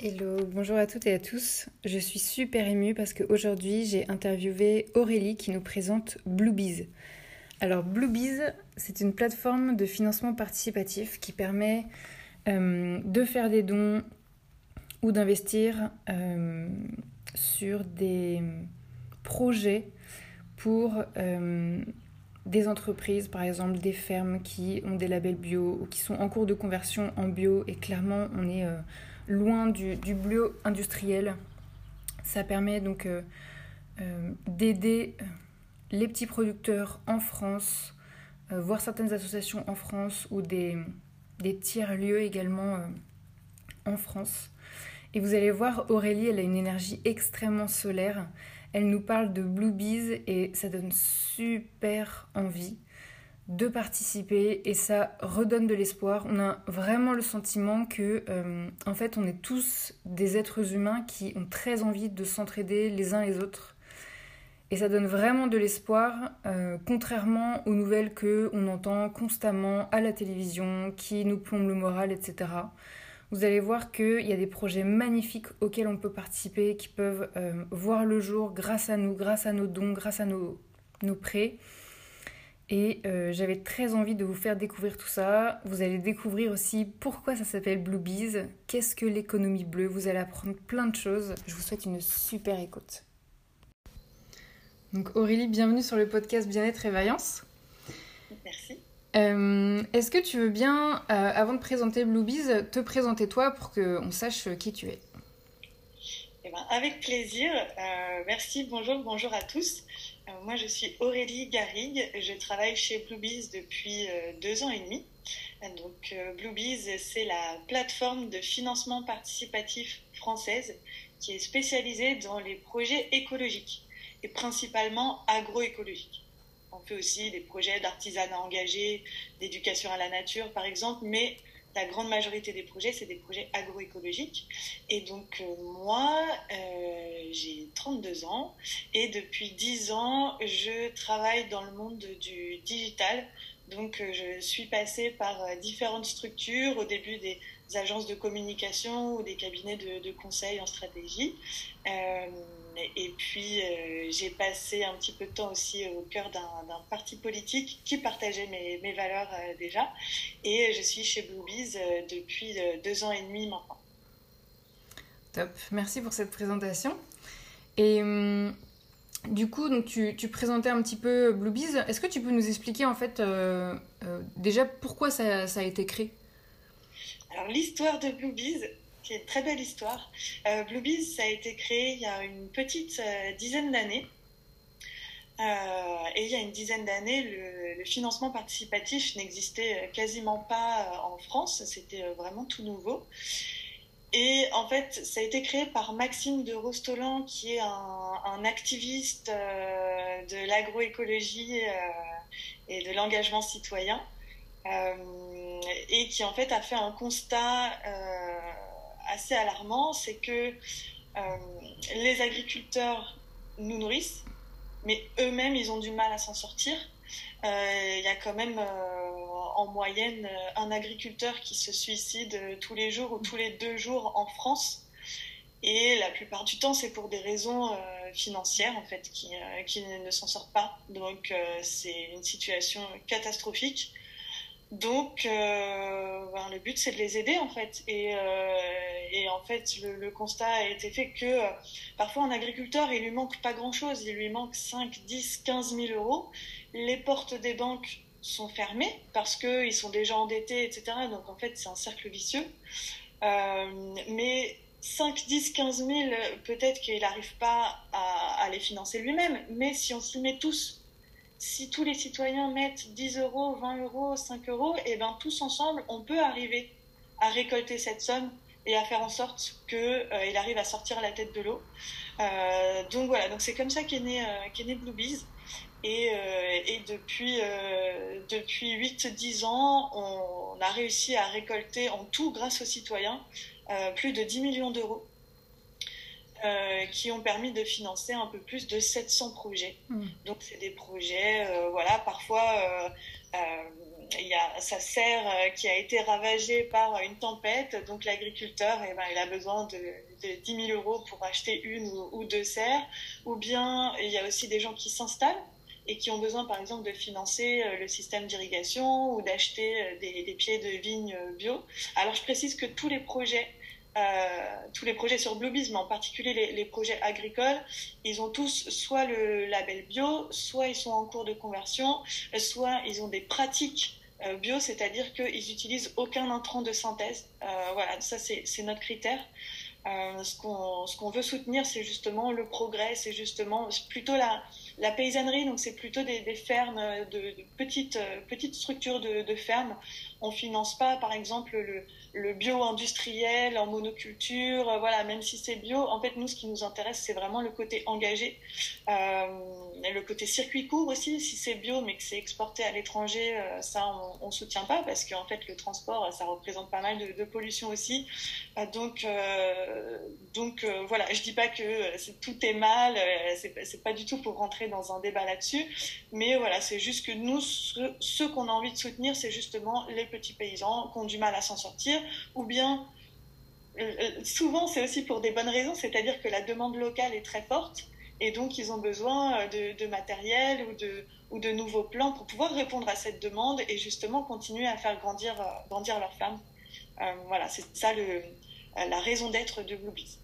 Hello, bonjour à toutes et à tous. Je suis super émue parce qu'aujourd'hui j'ai interviewé Aurélie qui nous présente Bluebees. Alors Bluebees, c'est une plateforme de financement participatif qui permet euh, de faire des dons ou d'investir euh, sur des projets pour euh, des entreprises, par exemple des fermes qui ont des labels bio ou qui sont en cours de conversion en bio et clairement on est loin du, du bio industriel. Ça permet donc euh, euh, d'aider euh, les petits producteurs en France, voire certaines associations en France ou des, des tiers-lieux également en France. Et vous allez voir, Aurélie, elle a une énergie extrêmement solaire. Elle nous parle de Blue Bees et ça donne super envie de participer et ça redonne de l'espoir. On a vraiment le sentiment que, euh, en fait, on est tous des êtres humains qui ont très envie de s'entraider les uns les autres. Et ça donne vraiment de l'espoir, euh, contrairement aux nouvelles que on entend constamment à la télévision, qui nous plombent le moral, etc. Vous allez voir qu'il y a des projets magnifiques auxquels on peut participer, qui peuvent euh, voir le jour grâce à nous, grâce à nos dons, grâce à nos, nos prêts. Et euh, j'avais très envie de vous faire découvrir tout ça. Vous allez découvrir aussi pourquoi ça s'appelle Blue Bees, qu'est-ce que l'économie bleue. Vous allez apprendre plein de choses. Je vous souhaite une super écoute. Donc Aurélie, bienvenue sur le podcast Bien-être et Vaillance. Merci. Euh, est-ce que tu veux bien, euh, avant de présenter Blue Bees, te présenter toi pour qu'on sache qui tu es? Eh ben, Avec plaisir. merci, bonjour, bonjour à tous. Euh, moi, je suis Aurélie Garrigue. Je travaille chez Bluebees depuis euh, deux ans et demi. Donc, euh, Bluebees, c'est la plateforme de financement participatif française qui est spécialisée dans les projets écologiques et principalement agroécologiques. On fait aussi des projets d'artisanat engagé, d'éducation à la nature, par exemple, mais la grande majorité des projets, c'est des projets agroécologiques. Et donc, euh, moi, euh, j'ai 32 ans et depuis 10 ans, je travaille dans le monde du digital. Donc, euh, je suis passée par différentes structures, au début des agences de communication ou des cabinets de, de conseil en stratégie. Et puis, euh, j'ai passé un petit peu de temps aussi au cœur d'un parti politique qui partageait mes, mes valeurs euh, déjà. Et je suis chez Bluebees euh, depuis deux ans et demi maintenant. Top, merci pour cette présentation. Et hum, du coup, donc tu, tu, présentais un petit peu Bluebees. Est-ce que tu peux nous expliquer en fait déjà pourquoi ça, ça a été créé? Alors, l'histoire de Bluebees, qui est une très belle histoire. Euh, Bluebees, ça a été créé il y a une petite euh, dizaine d'années. Euh, et il y a une dizaine d'années, le, financement participatif n'existait quasiment pas en France. C'était vraiment tout nouveau. Et en fait, ça a été créé par Maxime de Rostolan, qui est un, activiste de l'agroécologie et de l'engagement citoyen, et qui en fait a fait un constat assez alarmant, c'est que euh, les agriculteurs nous nourrissent, mais eux-mêmes, ils ont du mal à s'en sortir. Euh, il y a quand même euh, en moyenne un agriculteur qui se suicide tous les jours ou tous les deux jours en France. Et la plupart du temps, c'est pour des raisons financières, en fait, qui, qui ne s'en sortent pas. Donc, c'est une situation catastrophique. Donc, euh, ben, le but, c'est de les aider, en fait. Et, euh, en fait, le, constat a été fait que euh, parfois, un agriculteur, il lui manque pas grand-chose. Il lui manque 5, 10, 15 000 euros. Les portes des banques sont fermées parce qu'ils sont déjà endettés, etc. Donc, en fait, c'est un cercle vicieux. Mais 5, 10, 15 000, peut-être qu'il n'arrive pas à, à les financer lui-même. Mais si on s'y met tous si tous les citoyens mettent 10 euros, 20 euros, 5 euros, et eh ben tous ensemble, on peut arriver à récolter cette somme et à faire en sorte qu'il euh, arrive à sortir la tête de l'eau. Euh, donc voilà, donc c'est comme ça qu'est né, euh, né Bluebees. Et, euh, et depuis, euh, depuis 8-10 ans, on, on, a réussi à récolter en tout, grâce aux citoyens, plus de 10 millions d'euros euh, qui ont permis de financer un peu plus de 700 projets. Mm. Donc c'est des projets, euh, voilà, parfois euh, il y a sa serre qui a été ravagée par une tempête, donc l'agriculteur, eh ben, il a besoin de, de 10 000 euros pour acheter une ou, ou deux serres. Ou bien il y a aussi des gens qui s'installent et qui ont besoin, par exemple, de financer le système d'irrigation ou d'acheter des, pieds de vigne bio. Alors, je précise que tous les projets tous les projets sur Bluebees, mais en particulier les, projets agricoles, ils ont tous soit le label bio, soit ils sont en cours de conversion, soit ils ont des pratiques bio, c'est-à-dire qu'ils utilisent aucun intrant de synthèse. voilà, ça c'est notre critère. ce qu'on veut soutenir, c'est justement le progrès, c'est justement plutôt la, la paysannerie, donc c'est plutôt des, fermes, de, petites, euh, petites structures de fermes. On finance pas, par exemple, le, bio-industriel en monoculture, euh, voilà, même si c'est bio, en fait, nous, ce qui nous intéresse, c'est vraiment le côté engagé, euh, le côté circuit court aussi. Si c'est bio, mais que c'est exporté à l'étranger, euh, ça, on, on soutient pas parce qu'en fait, le transport, ça représente pas mal de, pollution aussi. donc, donc voilà, je dis pas que tout est mal, c'est pas du tout pour rentrer dans un débat là-dessus, mais voilà, c'est juste que nous, ce qu'on a envie de soutenir, c'est justement les petits paysans qui ont du mal à s'en sortir ou bien euh, euh, souvent c'est aussi pour des bonnes raisons, c'est-à-dire que la demande locale est très forte et donc ils ont besoin euh, de, matériel ou de, ou de nouveaux plans pour pouvoir répondre à cette demande et justement continuer à faire grandir, grandir leurs voilà, c'est ça le, la raison d'être de Bluebees.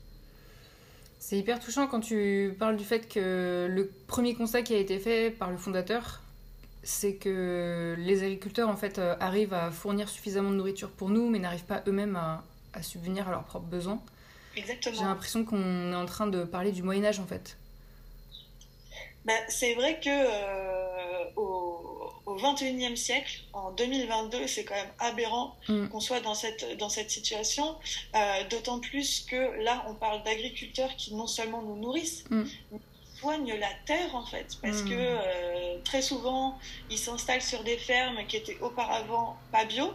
C'est hyper touchant quand tu parles du fait que le premier constat qui a été fait par le fondateur, c'est que les agriculteurs en fait euh, arrivent à fournir suffisamment de nourriture pour nous, mais n'arrivent pas eux-mêmes à, subvenir à leurs propres besoins. Exactement. J'ai l'impression qu'on est en train de parler du Moyen Âge en fait. Ben, c'est vrai que euh, au, au 21e siècle, en 2022, c'est quand même aberrant mm. qu'on soit dans cette, dans cette situation, euh, d'autant plus que là, on parle d'agriculteurs qui non seulement nous nourrissent, la terre en fait, parce hmm. que euh, très souvent ils s'installent sur des fermes qui étaient auparavant pas bio,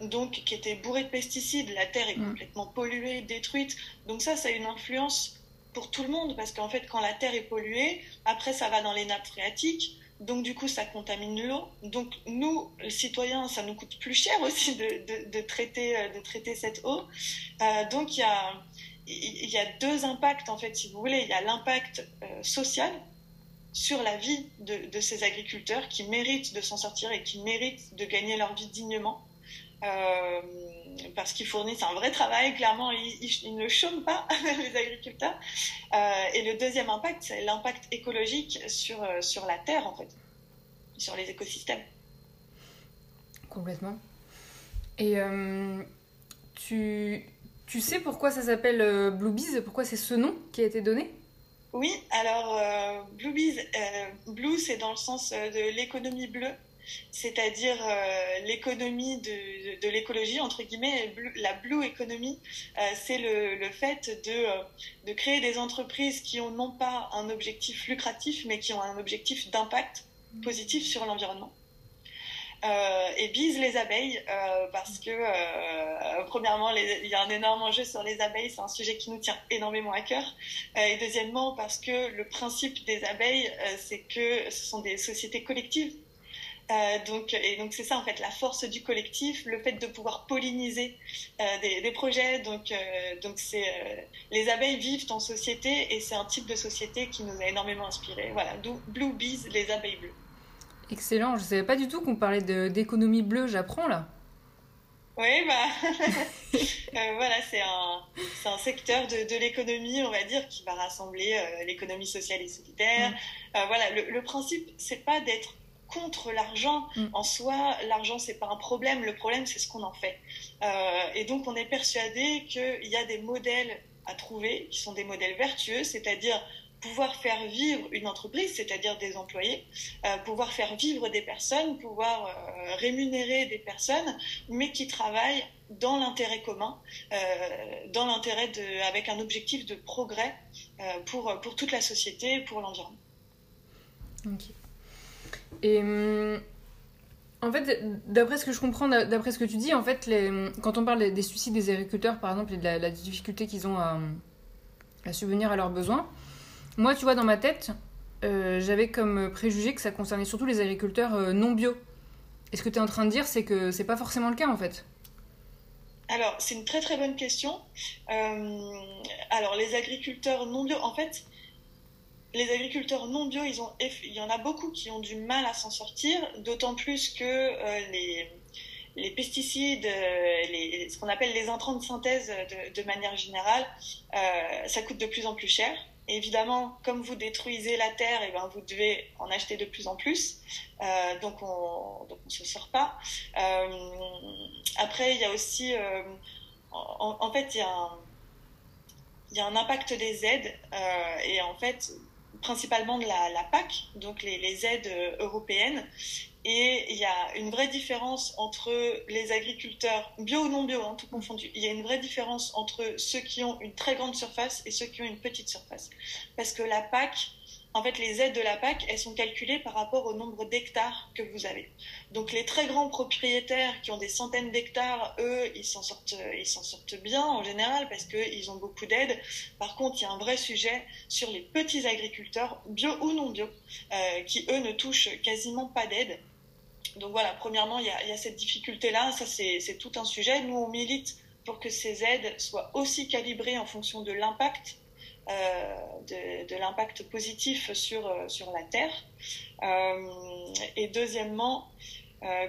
donc qui étaient bourrées de pesticides. La terre est hmm. complètement polluée, détruite. Donc ça, ça a une influence pour tout le monde, parce qu'en fait, quand la terre est polluée, après ça va dans les nappes phréatiques. Donc du coup, ça contamine l'eau. Donc nous, les citoyens, ça nous coûte plus cher aussi de, de, traiter, de traiter cette eau. Euh, donc il y a il y a deux impacts, en fait, si vous voulez. Il y a l'impact euh, social sur la vie de, ces agriculteurs qui méritent de s'en sortir et qui méritent de gagner leur vie dignement. Euh, parce qu'ils fournissent un vrai travail, clairement, ils, ne chôment pas, les agriculteurs. Euh, et le deuxième impact, c'est l'impact écologique sur, sur la terre, en fait, sur les écosystèmes. Complètement. Et tu, tu sais pourquoi ça s'appelle euh, Bluebees Pourquoi c'est ce nom qui a été donné? Oui, alors euh, Bluebees, euh, Blue c'est dans le sens de l'économie bleue, c'est-à-dire l'économie de, de, l'écologie, entre guillemets, la Blue Economy, c'est le, le, fait de, de créer des entreprises qui ont non pas un objectif lucratif, mais qui ont un objectif d'impact positif sur l'environnement. Euh, et bise les abeilles euh, parce que euh, premièrement il y a un énorme enjeu sur les abeilles c'est un sujet qui nous tient énormément à cœur et deuxièmement parce que le principe des abeilles c'est que ce sont des sociétés collectives donc, et donc c'est ça en fait la force du collectif, le fait de pouvoir polliniser des, projets. Donc, donc c'est les abeilles vivent en société et c'est un type de société qui nous a énormément inspiré. Voilà, Blue Bees, les abeilles bleues. Excellent, je ne savais pas du tout qu'on parlait d'économie bleue, j'apprends là. Oui, bah, euh, voilà, c'est un, un, secteur de, de l'économie, on va dire, qui va rassembler euh, l'économie sociale et solidaire. Mm. Euh, voilà, le, le principe, c'est pas d'être contre l'argent mm. en soi. L'argent, c'est pas un problème. Le problème, c'est ce qu'on en fait. et donc, on est persuadé qu'il y a des modèles à trouver qui sont des modèles vertueux, c'est-à-dire pouvoir faire vivre une entreprise, c'est-à-dire des employés, euh, pouvoir faire vivre des personnes, pouvoir euh, rémunérer des personnes, mais qui travaillent dans l'intérêt commun, euh, dans l'intérêt de, avec un objectif de progrès pour, pour toute la société, pour l'environnement. Ok. Et hum, en fait, d'après ce que je comprends, d'après ce que tu dis, en fait, quand on parle des suicides des agriculteurs, par exemple, et de la, difficulté qu'ils ont à, à subvenir à leurs besoins, moi, tu vois, dans ma tête, euh, j'avais comme préjugé que ça concernait surtout les agriculteurs euh, non bio. Et ce que tu es en train de dire, c'est que c'est pas forcément le cas en fait. Alors, c'est une très très bonne question. Euh, alors, les agriculteurs non bio, en fait, les agriculteurs non bio, ils ont, il y en a beaucoup qui ont du mal à s'en sortir, d'autant plus que les, pesticides, ce qu'on appelle les intrants de synthèse de manière générale, ça coûte de plus en plus cher évidemment, comme vous détruisez la terre, et eh ben, vous devez en acheter de plus en plus. Euh, donc, on ne se sort pas. Euh, après, il y a aussi... Euh, en, fait, il y, a un, impact des aides. et en fait, principalement de la, PAC, donc les aides européennes. Et il y a une vraie différence entre les agriculteurs, bio ou non bio, hein, tout confondu. Il y a une vraie différence entre ceux qui ont une très grande surface et ceux qui ont une petite surface. Parce que la PAC, en fait, les aides de la PAC, elles sont calculées par rapport au nombre d'hectares que vous avez. Donc, les très grands propriétaires qui ont des centaines d'hectares, eux, ils s'en sortent, sortent bien en général parce qu'ils ont beaucoup d'aides. Par contre, il y a un vrai sujet sur les petits agriculteurs, bio ou non bio, euh, qui eux ne touchent quasiment pas d'aide donc voilà, premièrement, il y a, cette difficulté-là, ça c'est tout un sujet. Nous, on milite pour que ces aides soient aussi calibrées en fonction de l'impact, euh, de, l'impact positif sur, euh, la Terre. Euh, et deuxièmement,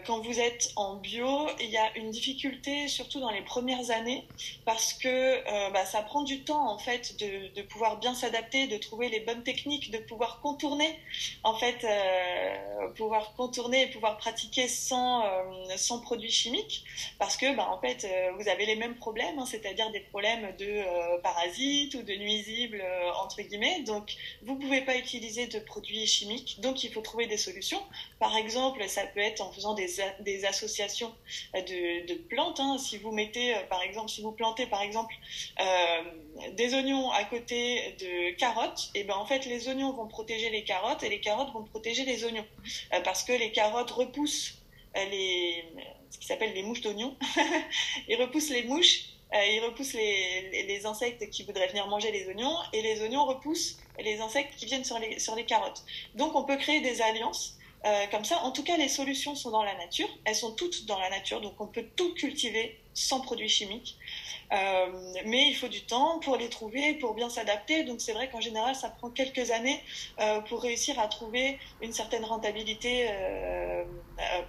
quand vous êtes en bio, il y a une difficulté, surtout dans les premières années, parce que euh, bah, ça prend du temps en fait de, pouvoir bien s'adapter, de trouver les bonnes techniques, de pouvoir contourner, en fait, euh, pouvoir contourner et pouvoir pratiquer sans euh, sans produits chimiques, parce que bah, en fait euh, vous avez les mêmes problèmes, hein, c'est-à-dire des problèmes de parasites ou de nuisibles entre guillemets. Donc vous pouvez pas utiliser de produits chimiques, donc il faut trouver des solutions. Par exemple, ça peut être en faisant des, associations de, plantes. Hein. Si vous mettez, euh, par exemple, si vous plantez, par exemple, euh, des oignons à côté de carottes, et eh ben en fait, les oignons vont protéger les carottes et les carottes vont protéger les oignons, euh, parce que les carottes repoussent les, ce qui s'appelle les mouches d'oignons. ils repoussent les mouches ils repoussent les, les, insectes qui voudraient venir manger les oignons et les oignons repoussent les insectes qui viennent sur les, sur les carottes. Donc on peut créer des alliances euh, comme ça, en tout cas, les solutions sont dans la nature. Elles sont toutes dans la nature, donc on peut tout cultiver sans produits chimiques. Euh, mais il faut du temps pour les trouver, pour bien s'adapter. Donc c'est vrai qu'en général, ça prend quelques années euh, pour réussir à trouver une certaine rentabilité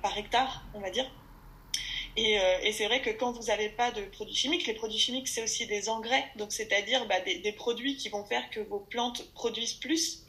par hectare, on va dire. Et, c'est vrai que quand vous n'avez pas de produits chimiques, les produits chimiques, c'est aussi des engrais, donc c'est-à-dire bah, des, produits qui vont faire que vos plantes produisent plus.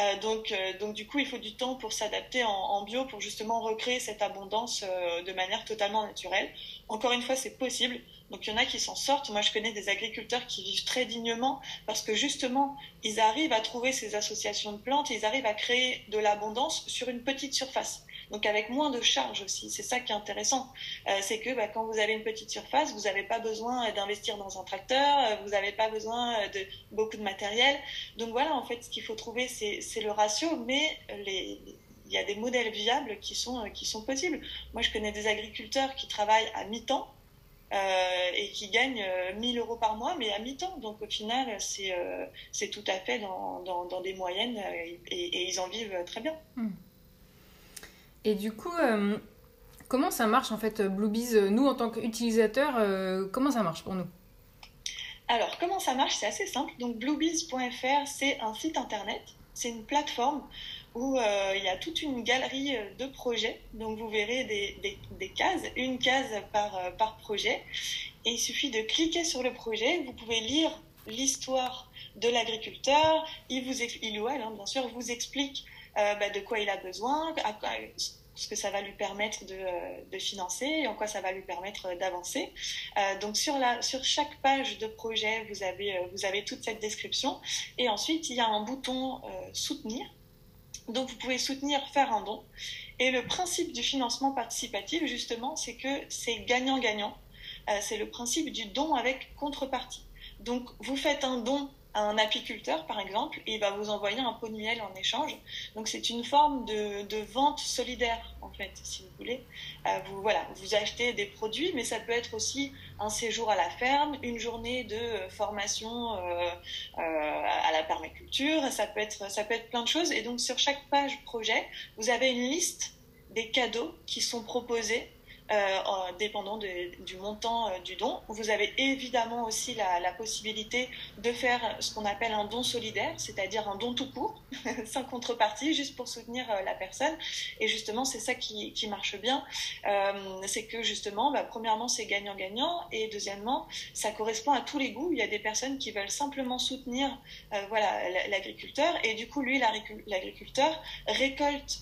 Euh, donc, euh, donc du coup, il faut du temps pour s'adapter en, bio, pour justement recréer cette abondance euh, de manière totalement naturelle. Encore une fois, c'est possible. Donc il y en a qui s'en sortent. Moi, je connais des agriculteurs qui vivent très dignement parce que justement, ils arrivent à trouver ces associations de plantes, ils arrivent à créer de l'abondance sur une petite surface donc avec moins de charges aussi. C'est ça qui est intéressant. Euh, c'est que bah, quand vous avez une petite surface, vous n'avez pas besoin d'investir dans un tracteur, euh, vous n'avez pas besoin euh, de beaucoup de matériel. Donc voilà, en fait, ce qu'il faut trouver, c'est le ratio, mais il y a des modèles viables qui sont, possibles. Moi, je connais des agriculteurs qui travaillent à mi-temps et qui gagnent 1000 euros par mois, mais à mi-temps. Donc au final, c'est tout à fait dans, des moyennes et, et, ils en vivent très bien. Hmm. Et du coup, euh, comment ça marche en fait Bluebees Nous, en tant qu'utilisateurs, euh, comment ça marche pour nous? Alors, comment ça marche? C'est assez simple. Donc, bluebees.fr, c'est un site internet, c'est une plateforme où euh, il y a toute une galerie de projets. Donc, vous verrez des, cases, une case par, par projet. Et il suffit de cliquer sur le projet. Vous pouvez lire l'histoire de l'agriculteur. Il, vous, il ou elle, hein, bien sûr, vous explique euh, bah, de quoi il a besoin, ce que ça va lui permettre de, euh, de, financer et en quoi ça va lui permettre d'avancer. Euh, donc sur, chaque page de projet, vous avez toute cette description. Et ensuite, il y a un bouton soutenir. Donc vous pouvez soutenir, faire un don. Et le principe du financement participatif, justement, c'est que c'est gagnant-gagnant. c'est le principe du don avec contrepartie. Donc vous faites un don un apiculteur, par exemple, et il va vous envoyer un pot de miel en échange. Donc c'est une forme de, vente solidaire, en fait, si vous voulez. Euh, vous, voilà, vous achetez des produits, mais ça peut être aussi un séjour à la ferme, une journée de formation euh, euh, à la permaculture, ça peut, être, ça peut être plein de choses. Et donc sur chaque page projet, vous avez une liste des cadeaux qui sont proposés euh, dépendant du montant euh, du don. Vous avez évidemment aussi la, possibilité de faire ce qu'on appelle un don solidaire, c'est-à-dire un don tout court, sans contrepartie, juste pour soutenir euh, la personne. Et justement, c'est ça qui, marche bien. c'est que justement, bah, premièrement, c'est gagnant-gagnant, et deuxièmement, ça correspond à tous les goûts. Il y a des personnes qui veulent simplement soutenir voilà, l'agriculteur, et du coup, lui, l'agriculteur récolte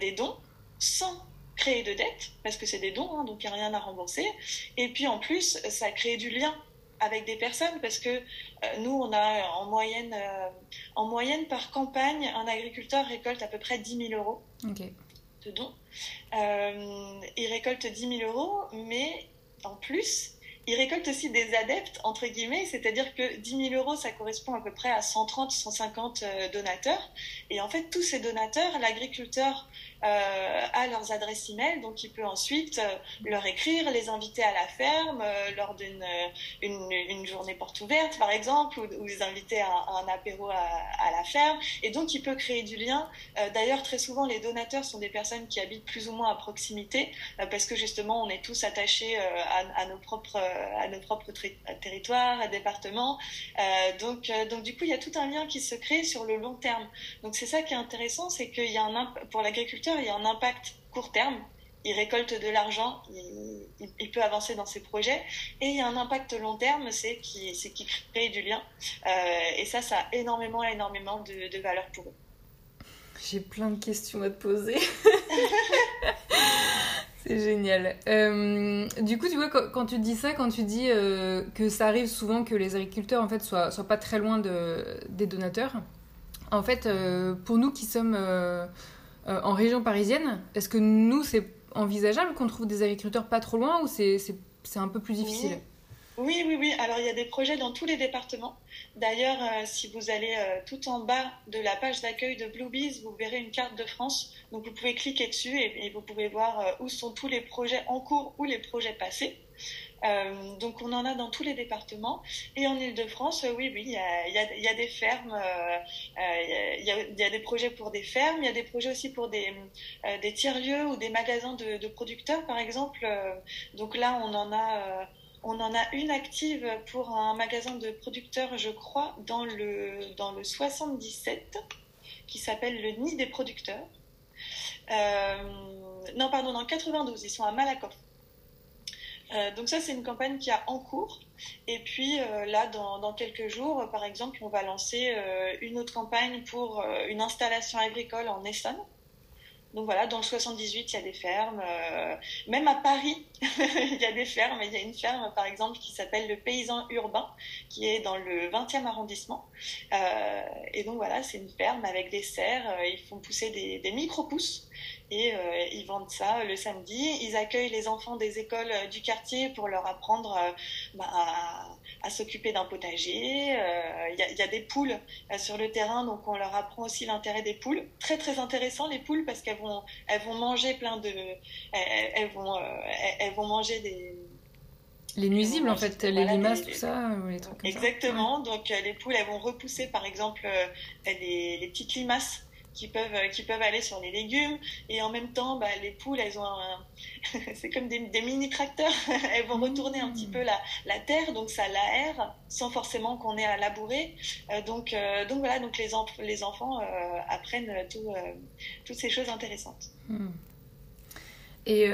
des dons sans créer de dettes, parce que c'est des dons, hein, donc il n'y a rien à rembourser. Et puis en plus, ça crée du lien avec des personnes, parce que euh, nous, on a en moyenne, euh, en moyenne par campagne, un agriculteur récolte à peu près 10 000 euros de dons. Euh, il récolte 10 000 euros, mais en plus, il récolte aussi des adeptes, entre guillemets, c'est-à-dire que 10 000 euros, ça correspond à peu près à 130, 150 donateurs. Et en fait, tous ces donateurs, l'agriculteur euh, à leurs adresses email, donc il peut ensuite euh, leur écrire, les inviter à la ferme euh, lors d'une une, journée porte ouverte, par exemple, ou, les inviter à, un apéro à, la ferme. Et donc il peut créer du lien. D'ailleurs, très souvent, les donateurs sont des personnes qui habitent plus ou moins à proximité, parce que justement, on est tous attachés à, nos propres, territoires, départements. donc, donc du coup, il y a tout un lien qui se crée sur le long terme. Donc c'est ça qui est intéressant, c'est qu'il y a un pour l'agriculteur il y a un impact court terme. Il récolte de l'argent, il, peut avancer dans ses projets. Et il y a un impact long terme, c'est qu'il crée du lien. Euh, et ça, ça a énormément, énormément de, valeur pour eux. J'ai plein de questions à te poser. C'est génial. Euh, du coup, tu vois, quand, tu dis ça, quand tu dis euh, que ça arrive souvent que les agriculteurs en fait soient, soient pas très loin de, des donateurs, en fait, pour nous qui sommes euh, en région parisienne, est-ce que nous, c'est envisageable qu'on trouve des agriculteurs pas trop loin ou c'est un peu plus difficile oui. Oui, oui, Alors, il y a des projets dans tous les départements. D'ailleurs, euh, si vous allez euh, tout en bas de la page d'accueil de Bluebees, vous verrez une carte de France. Donc, vous pouvez cliquer dessus et, et vous pouvez voir où sont tous les projets en cours ou les projets passés. Euh, donc on en a dans tous les départements. Et en Ile-de-France, oui, oui, il y a, des fermes, il, y a, des projets pour des fermes, il y a des projets aussi pour des, euh, tiers-lieux ou des magasins de, producteurs, par exemple. Euh, donc là, on en a... on en a une active pour un magasin de producteurs, je crois, dans le, dans le 77, qui s'appelle le Nid des producteurs. non, pardon, dans le 92, ils sont à Malakoff. Euh, donc ça, c'est une campagne qui a en cours. Et puis euh, là, dans, quelques jours, par exemple, on va lancer euh, une autre campagne pour une installation agricole en Essonne. Donc voilà, dans le 78, il y a des fermes. même à Paris, il y a des fermes. Il y a une ferme, par exemple, qui s'appelle le Paysan Urbain, qui est dans le 20e arrondissement. et donc voilà, c'est une ferme avec des serres. ils font pousser des micro-pousses et euh, ils vendent ça le samedi. Ils accueillent les enfants des écoles euh, du quartier pour leur apprendre euh, bah, à, s'occuper d'un potager. Il y, a des poules sur le terrain, donc on leur apprend aussi l'intérêt des poules. Très très intéressant les poules parce qu'elles vont elles vont manger plein de elles, vont elles vont manger des les nuisibles, en fait, les limaces, tout ça, les trucs comme Exactement. Donc, les poules, elles vont repousser, par exemple, les, les, petites limaces qui peuvent, qui peuvent aller sur les légumes. Et en même temps, bah, les poules, elles ont c'est comme des, mini-tracteurs. elles vont retourner un petit peu la, la terre, donc ça l'aère sans forcément qu'on ait à labourer. Euh, donc, euh, donc voilà, donc les, les enfants euh, apprennent tout, toutes ces choses intéressantes. Hmm. Et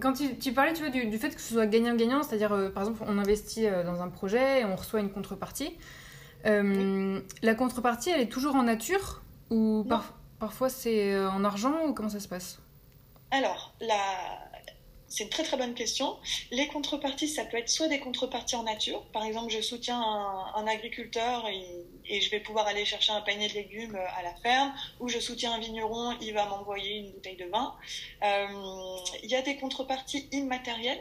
quand tu, tu, parlais tu vois, du, fait que ce soit gagnant-gagnant, c'est-à-dire par exemple on investit dans un projet et on reçoit une contrepartie, la contrepartie elle est toujours en nature ou Parfois, c'est euh, en argent ou comment ça se passe? Alors, c'est une très très bonne question. Les contreparties, ça peut être soit des contreparties en nature. Par exemple, je soutiens un, agriculteur et, je vais pouvoir aller chercher un panier de légumes euh, à la ferme, ou je soutiens un vigneron, il va m'envoyer une bouteille de vin. Euh, il y a des contreparties immatérielles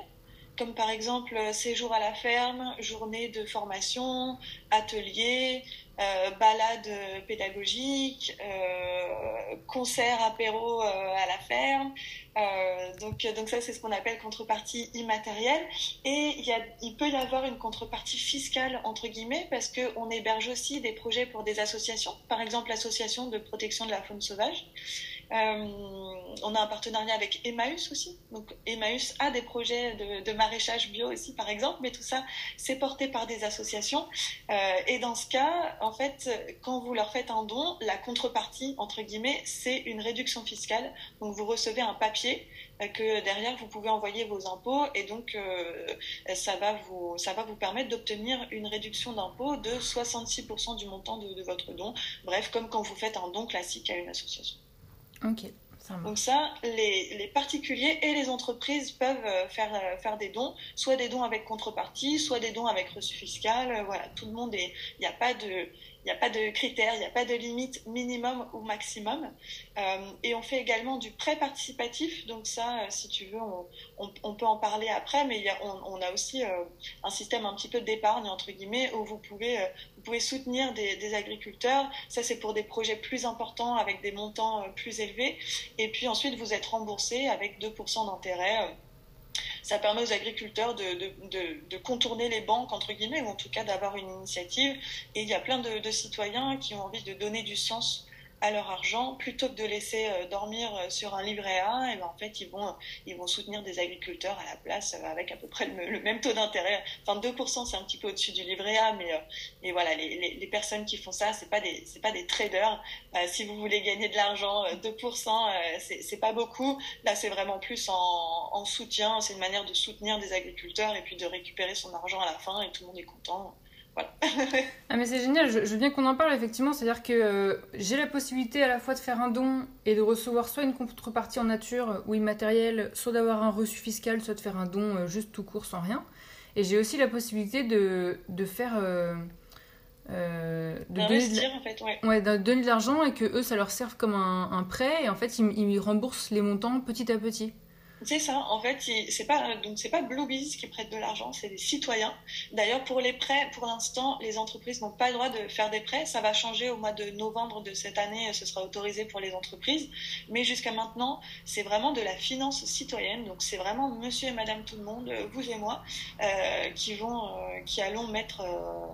comme par exemple séjour à la ferme, journée de formation, atelier, euh, balade pédagogique, euh, concert apéro euh, à la ferme. Euh, donc, donc ça, c'est ce qu'on appelle contrepartie immatérielle. Et y a, il peut y avoir une contrepartie fiscale, entre guillemets, parce qu'on héberge aussi des projets pour des associations, par exemple l'association de protection de la faune sauvage. On a un partenariat avec Emmaüs aussi. Donc Emmaüs a des projets de, maraîchage bio aussi, par exemple, mais tout ça, c'est porté par des associations. et dans ce cas, en fait, quand vous leur faites un don, la contrepartie, entre guillemets, c'est une réduction fiscale. Donc vous recevez un papier que derrière vous pouvez envoyer vos impôts et donc ça va vous ça va vous permettre d'obtenir une réduction d'impôt de 66% du montant de, votre don. Bref, comme quand vous faites un don classique à une association. Ok. Ça donc ça, les, les, particuliers et les entreprises peuvent euh, faire, euh, faire des dons, soit des dons avec contrepartie, soit des dons avec reçu fiscal. Voilà, tout le monde est. Il n'y a pas de il n'y a pas de critères, il n'y a pas de limite minimum ou maximum. Euh, et on fait également du prêt participatif. Donc ça, euh, si tu veux, on, peut en parler après, mais on, a aussi euh, un système un petit peu d'épargne, entre guillemets, où vous pouvez, vous pouvez soutenir des, des agriculteurs. Ça, c'est pour des projets plus importants, avec des montants plus élevés. Et puis ensuite, vous êtes remboursé avec 2% d'intérêt ça permet aux agriculteurs de, contourner les banques, entre guillemets, ou en tout cas d'avoir une initiative. Et il y a plein de, citoyens qui ont envie de donner du sens à leur argent plutôt que de laisser euh, dormir euh, sur un livret A et ben en fait ils vont ils vont soutenir des agriculteurs à la place euh, avec à peu près le, même taux d'intérêt. Enfin 2% c'est un petit peu au-dessus du livret A mais mais voilà les, les, personnes qui font ça c'est pas des pas des traders. Si vous voulez gagner de l'argent 2% c'est c'est pas beaucoup. Là c'est vraiment plus en, en soutien. C'est une manière de soutenir des agriculteurs et puis de récupérer son argent à la fin et tout le monde est content ah mais c'est génial, je, veux bien qu'on en parle effectivement, c'est-à-dire que euh, j'ai la possibilité à la fois de faire un don et de recevoir soit une contrepartie en nature ou immatérielle, soit d'avoir un reçu fiscal, soit de faire un don euh, juste tout court sans rien. Et j'ai aussi la possibilité de, de faire... Euh, de donner de, en fait, ouais. de donner de l'argent et que eux ça leur serve comme un, un prêt et en fait ils, ils remboursent les montants petit à petit. C'est ça, en fait, c'est pas donc c'est pas Bluebees qui prête de l'argent, c'est des citoyens. D'ailleurs, pour les prêts, pour l'instant, les entreprises n'ont pas le droit de faire des prêts. Ça va changer au mois de novembre de cette année, ce sera autorisé pour les entreprises. Mais jusqu'à maintenant, c'est vraiment de la finance citoyenne. Donc c'est vraiment Monsieur et Madame tout le monde, vous et moi, euh, qui vont, euh, qui allons mettre euh,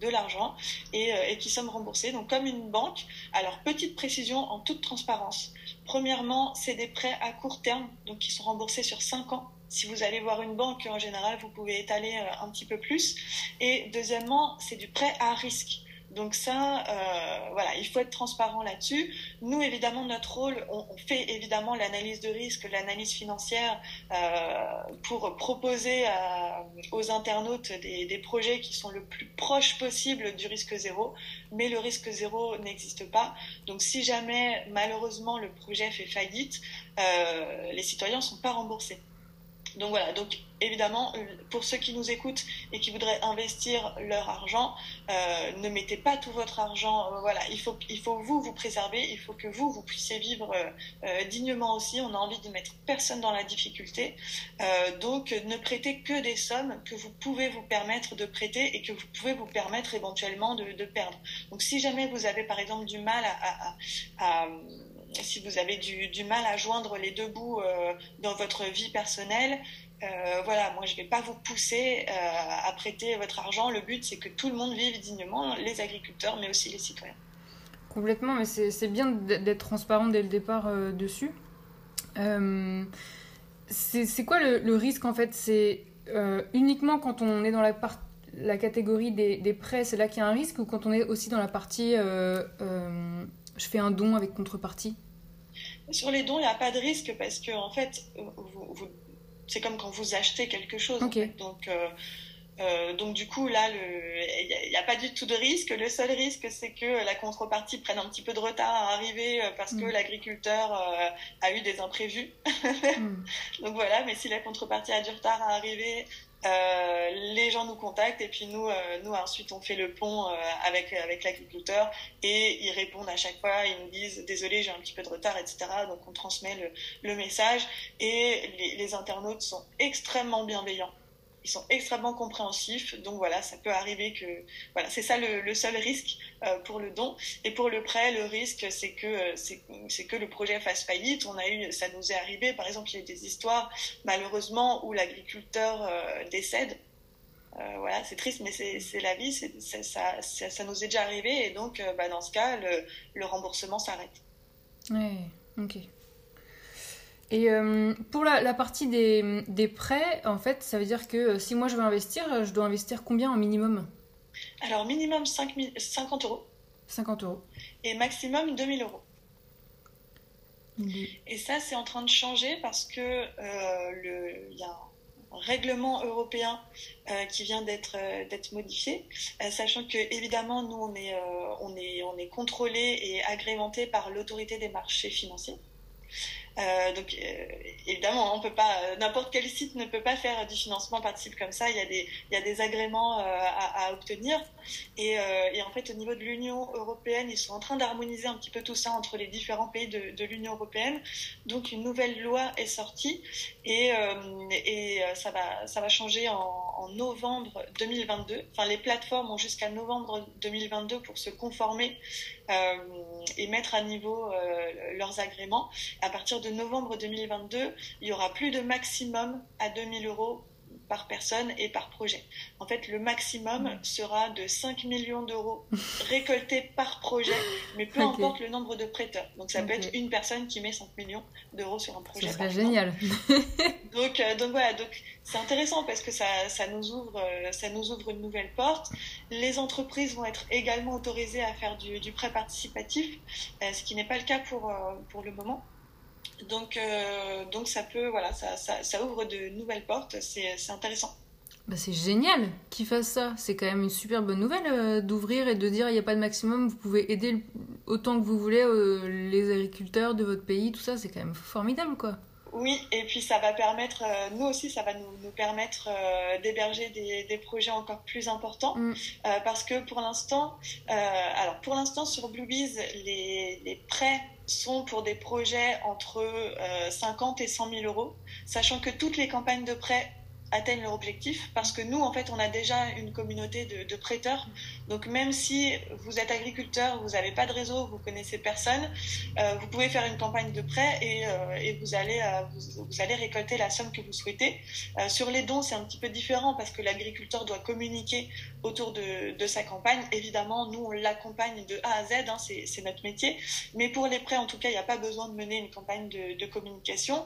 de l'argent et, et, qui sommes remboursés. Donc comme une banque. Alors petite précision en toute transparence. Premièrement, c'est des prêts à court terme, donc qui sont remboursés sur 5 ans. Si vous allez voir une banque, en général, vous pouvez étaler euh, un petit peu plus. Et deuxièmement, c'est du prêt à risque. Donc ça, euh, voilà, il faut être transparent là-dessus. Nous, évidemment, notre rôle, on, fait évidemment l'analyse de risque, l'analyse financière euh, pour proposer aux internautes des, projets qui sont le plus proches possible du risque zéro. Mais le risque zéro n'existe pas. Donc si jamais, malheureusement, le projet fait faillite, euh, les citoyens ne sont pas remboursés. Donc voilà, donc évidemment, pour ceux qui nous écoutent et qui voudraient investir leur argent, euh, ne mettez pas tout votre argent. Euh, voilà, il faut, il faut vous vous préserver, il faut que vous vous puissiez vivre euh, dignement aussi. On a envie de mettre personne dans la difficulté, donc ne prêtez que des sommes que vous pouvez vous permettre de prêter et que vous pouvez vous permettre éventuellement de, perdre. Donc si jamais vous avez par exemple du mal à si vous avez du, mal à joindre les deux bouts euh, dans votre vie personnelle, euh, voilà, moi je ne vais pas vous pousser euh, à prêter votre argent. Le but c'est que tout le monde vive dignement, les agriculteurs, mais aussi les citoyens. Complètement, mais c'est bien d'être transparent dès le départ dessus. c'est quoi le, risque en fait? C'est uniquement quand on est dans la, la catégorie des, des prêts, c'est là qu'il y a un risque, ou quand on est aussi dans la partie je fais un don avec contrepartie Sur les dons, il n'y a pas de risque parce que, en fait, c'est comme quand vous achetez quelque chose. Donc, euh, euh, donc du coup, là, il n'y a, pas du tout de risque. Le seul risque, c'est que la contrepartie prenne un petit peu de retard à arriver euh, parce que mm. l'agriculteur a eu des imprévus. Mm. Donc voilà, mais si la contrepartie a du retard à arriver, euh, les gens nous contactent et puis nous, euh, nous ensuite on fait le pont euh, avec avec l'agriculteur et ils répondent à chaque fois, ils nous disent désolé j'ai un petit peu de retard etc. Donc on transmet le, message et les internautes sont extrêmement bienveillants ils sont extrêmement compréhensifs. Donc voilà, ça peut arriver que voilà, c'est ça le, seul risque euh, pour le don. Et pour le prêt, le risque c'est que euh, que le projet fasse faillite. On a eu, ça nous est arrivé. Par exemple, il y a eu des histoires malheureusement où l'agriculteur euh, décède. voilà, c'est triste, mais c'est la vie, ça, ça, ça, nous est déjà arrivé, et donc bah, dans ce cas, le remboursement s'arrête. Oui, Ok. Et euh, pour la, partie des, des, prêts, en fait, ça veut dire que si moi je veux investir, je dois investir combien en minimum? Alors, minimum 5 50 euros. 50 euros. Et maximum 2000 euros. Et ça, c'est en train de changer parce que euh, il y a un règlement européen euh, qui vient d'être euh, d'être modifié, sachant que évidemment nous on est on est on est contrôlé et agrémenté par l'autorité des marchés financiers. Euh, donc euh, évidemment, on peut pas, euh, n'importe quel site ne peut pas faire du financement participe comme ça. Il y a des, il y a des agréments à, obtenir. Et, et, en fait, au niveau de l'Union européenne, ils sont en train d'harmoniser un petit peu tout ça entre les différents pays de, de l'Union européenne. Donc une nouvelle loi est sortie et, et ça va, ça va changer en, en, novembre 2022. Enfin, les plateformes ont jusqu'à novembre 2022 pour se conformer et mettre à niveau leurs agréments. À partir de novembre 2022, il y aura plus de maximum à 2000 euros par personne et par projet. En fait, le maximum sera de 5 millions d'euros récoltés par projet, mais peu importe le nombre de prêteurs. Donc ça peut être une personne qui met 5 millions d'euros sur un projet. C'est génial. donc, euh, donc voilà, donc c'est intéressant parce que ça, ça, nous ouvre, euh, ça nous ouvre une nouvelle porte. Les entreprises vont être également autorisées à faire du, du prêt participatif, euh, ce qui n'est pas le cas pour, pour le moment. Donc, euh, donc ça peut, voilà, ça, ça, ça ouvre de nouvelles portes. C'est intéressant. Bah c'est génial qu'ils fassent ça. C'est quand même une super bonne nouvelle euh, d'ouvrir et de dire il n'y a pas de maximum, vous pouvez aider autant que vous voulez euh, les agriculteurs de votre pays, tout ça, c'est quand même formidable quoi. Oui, et puis ça va permettre, nous aussi, ça va nous, nous permettre d'héberger des, des, projets encore plus importants. Mm. parce que pour l'instant, alors pour l'instant sur Bluebees, les, les prêts sont pour des projets entre 50 euh, et 100 000 euros, sachant que toutes les campagnes de prêt atteignent leur objectif parce que nous, en fait, on a déjà une communauté de, prêteurs. Donc, même si vous êtes agriculteur, vous n'avez pas de réseau, vous connaissez personne, euh, vous pouvez faire une campagne de prêt et, euh, et vous, allez, euh, vous, allez récolter la somme que vous souhaitez. sur les dons, c'est un petit peu différent parce que l'agriculteur doit communiquer autour de, de, sa campagne. Évidemment, nous, on l'accompagne de A à Z, hein, c'est notre métier. Mais pour les prêts, en tout cas, il n'y a pas besoin de mener une campagne de, de communication.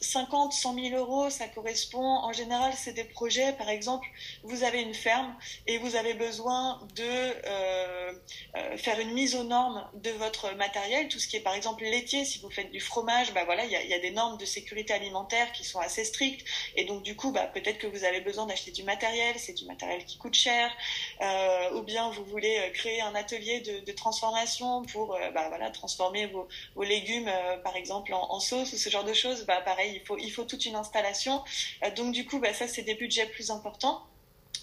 50, 100 000 euros, ça correspond en général, c'est des projets, par exemple, vous avez une ferme et vous avez besoin de euh, euh, faire une mise aux normes de votre matériel, tout ce qui est par exemple laitier, si vous faites du fromage, bah voilà, il y a, des normes de sécurité alimentaire qui sont assez strictes. Et donc du coup, bah, peut-être que vous avez besoin d'acheter du matériel, c'est du matériel qui coûte cher, euh, ou bien vous voulez créer un atelier de, transformation pour bah, voilà, transformer vos, légumes, par exemple, en, sauce ou ce genre de choses, bah, pareil, il faut, toute une installation. Donc du coup, ça, c'est des budgets plus importants.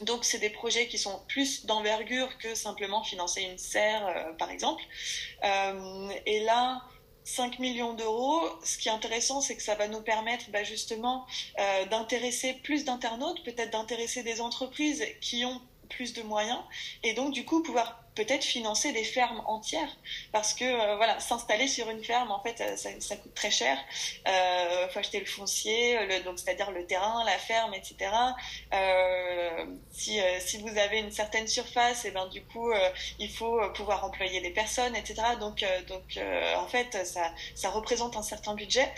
Donc, c'est des projets qui sont plus d'envergure que simplement financer une serre, euh, par exemple. Euh, et là, 5 millions d'euros, ce qui est intéressant, c'est que ça va nous permettre bah, justement d'intéresser plus d'internautes, peut-être d'intéresser des entreprises qui ont plus de moyens, et donc du coup pouvoir peut-être financer des fermes entières parce que euh, voilà s'installer sur une ferme en fait ça, coûte très cher. Euh, faut acheter le foncier le, donc c'est-à-dire le terrain la ferme etc euh, si, euh, si vous avez une certaine surface et ben du coup il faut pouvoir employer des personnes etc donc donc en fait ça ça représente un certain budget.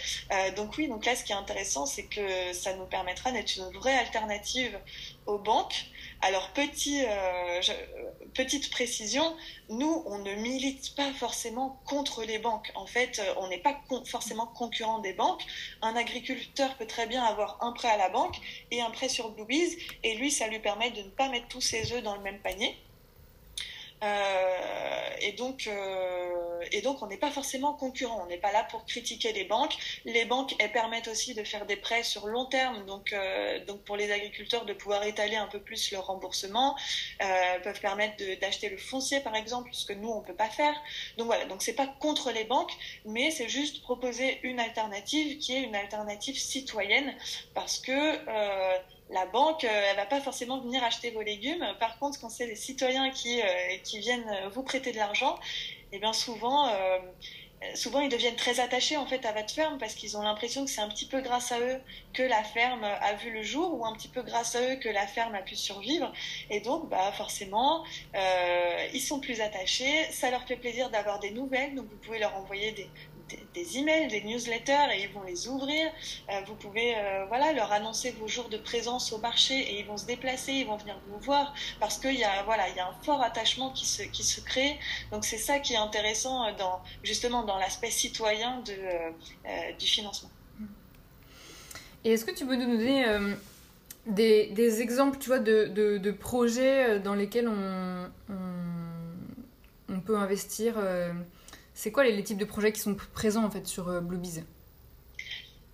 Donc oui donc là ce qui est intéressant c'est que ça nous permettra d'être une vraie alternative aux banques alors, euh, petite précision, nous, on ne milite pas forcément contre les banques. En fait, euh, on n'est pas forcément concurrent des banques. Un agriculteur peut très bien avoir un prêt à la banque et un prêt sur Bluebees, et lui, ça lui permet de ne pas mettre tous ses œufs dans le même panier. Euh, et donc, et donc, on n'est pas forcément concurrent. On n'est pas là pour critiquer les banques. Les banques, elles permettent aussi de faire des prêts sur long terme. Donc, euh, donc pour les agriculteurs, de pouvoir étaler un peu plus leur remboursement. Elles peuvent permettre d'acheter le foncier, par exemple, ce que nous on peut pas faire. Donc voilà. Donc c'est pas contre les banques, mais c'est juste proposer une alternative qui est une alternative citoyenne, parce que la banque, euh, elle va pas forcément venir acheter vos légumes. Par contre, quand c'est les citoyens qui, euh, qui viennent vous prêter de l'argent, eh bien souvent, euh, souvent ils deviennent très attachés en fait à votre ferme parce qu'ils ont l'impression que c'est un petit peu grâce à eux que la ferme a vu le jour ou un petit peu grâce à eux que la ferme a pu survivre. Et donc, bah forcément, ils sont plus attachés. Ça leur fait plaisir d'avoir des nouvelles, donc vous pouvez leur envoyer des, des, emails, des newsletters et ils vont les ouvrir. vous pouvez voilà, leur annoncer vos jours de présence au marché et ils vont se déplacer, ils vont venir vous voir parce qu'il y, a, voilà, il y a un fort attachement qui se, qui se crée. Donc c'est ça qui est intéressant dans, justement dans l'aspect citoyen de, du financement. Et est-ce que tu peux nous donner des, des, exemples tu vois, de, de, projets dans lesquels on, on peut investir c'est quoi les, types de projets qui sont présents en fait sur euh, Bluebees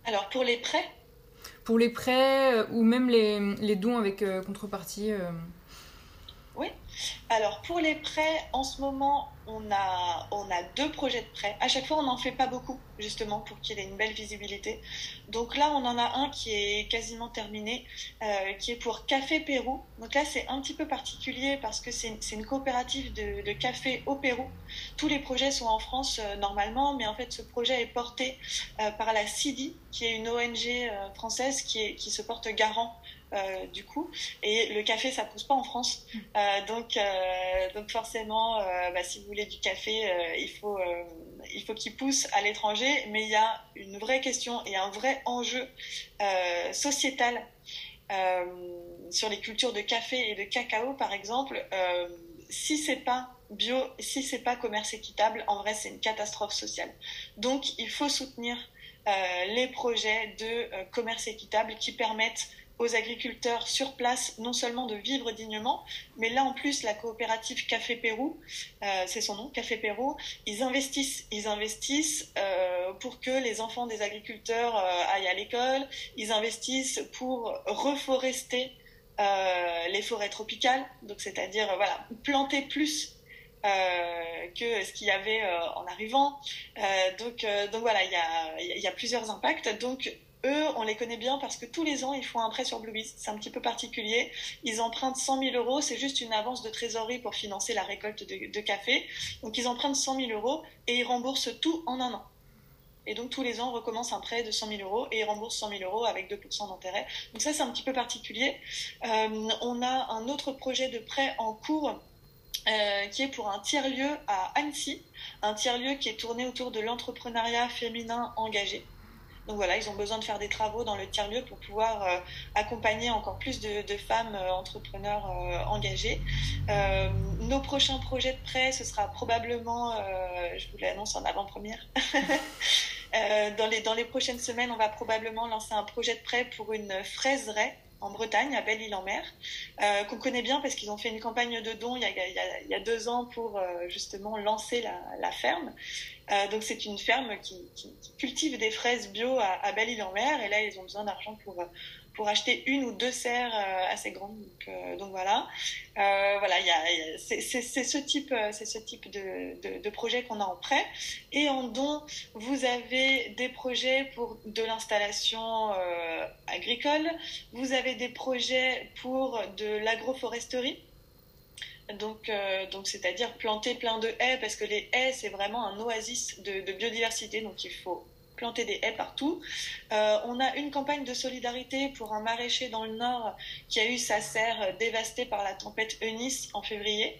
Alors pour les prêts? Pour les prêts euh, ou même les, les dons avec euh, contrepartie Oui. Alors pour les prêts, en ce moment, on a, on a deux projets de prêt. À chaque fois, on n'en fait pas beaucoup, justement, pour qu'il ait une belle visibilité. Donc là, on en a un qui est quasiment terminé, euh, qui est pour Café Pérou. Donc là, c'est un petit peu particulier parce que c'est une coopérative de, café au Pérou. Tous les projets sont en France euh, normalement, mais en fait, ce projet est porté euh, par la CIDI, qui est une ONG française qui, qui se porte garant euh, du coup. Et le café, ça pousse pas en France. Euh, donc, euh, donc forcément, bah, si vous voulez du café, il faut, il faut qu'il pousse à l'étranger. Mais il y a une vraie question et un vrai enjeu sociétal sur les cultures de café et de cacao, par exemple. si c'est pas bio, si c'est pas commerce équitable, en vrai, c'est une catastrophe sociale. Donc, il faut soutenir les projets de commerce équitable qui permettent aux agriculteurs sur place non seulement de vivre dignement, mais là en plus la coopérative Café Pérou, euh, c'est son nom, Café Pérou, ils investissent, ils investissent euh, pour que les enfants des agriculteurs euh, aillent à l'école, ils investissent pour reforester les forêts tropicales, donc c'est-à-dire voilà planter plus que ce qu'il y avait en arrivant. donc, donc voilà, il y a, y a, plusieurs impacts. Donc eux, on les connaît bien parce que tous les ans, ils font un prêt sur Bluebees. C'est un petit peu particulier. Ils empruntent 100 000 euros. C'est juste une avance de trésorerie pour financer la récolte de, café. Donc, ils empruntent 100 000 euros et ils remboursent tout en un an. Et donc, tous les ans, on recommence un prêt de 100 000 euros et ils remboursent 100 000 euros avec 2% d'intérêt. Donc, ça, c'est un petit peu particulier. Euh, on a un autre projet de prêt en cours euh, qui est pour un tiers-lieu à Annecy, un tiers-lieu qui est tourné autour de l'entrepreneuriat féminin engagé. Donc voilà, ils ont besoin de faire des travaux dans le tiers-lieu pour pouvoir euh, accompagner encore plus de, femmes euh, entrepreneurs euh, engagées. nos prochains projets de prêt, ce sera probablement, je vous l'annonce en avant-première, dans, les, dans les prochaines semaines, on va probablement lancer un projet de prêt pour une fraiseraie en Bretagne, à Belle-Île-en-Mer, qu'on connaît bien parce qu'ils ont fait une campagne de dons il y a, deux ans pour justement lancer la, la ferme. Euh, donc c'est une ferme qui, qui, cultive des fraises bio à, à Belle-Île-en-Mer. Et là ils ont besoin d'argent pour pour acheter une ou deux serres euh, assez grandes. Donc, euh, donc voilà, voilà, y a, c'est ce type c'est ce type de, de, de projet qu'on a en prêt. Et en don vous avez des projets pour de l'installation agricole, vous avez des projets pour de l'agroforesterie donc, euh, donc c'est-à-dire planter plein de haies, parce que les haies, c'est vraiment un oasis de, biodiversité, donc il faut planter des haies partout. Euh, on a une campagne de solidarité pour un maraîcher dans le Nord qui a eu sa serre dévastée par la tempête Eunice en février.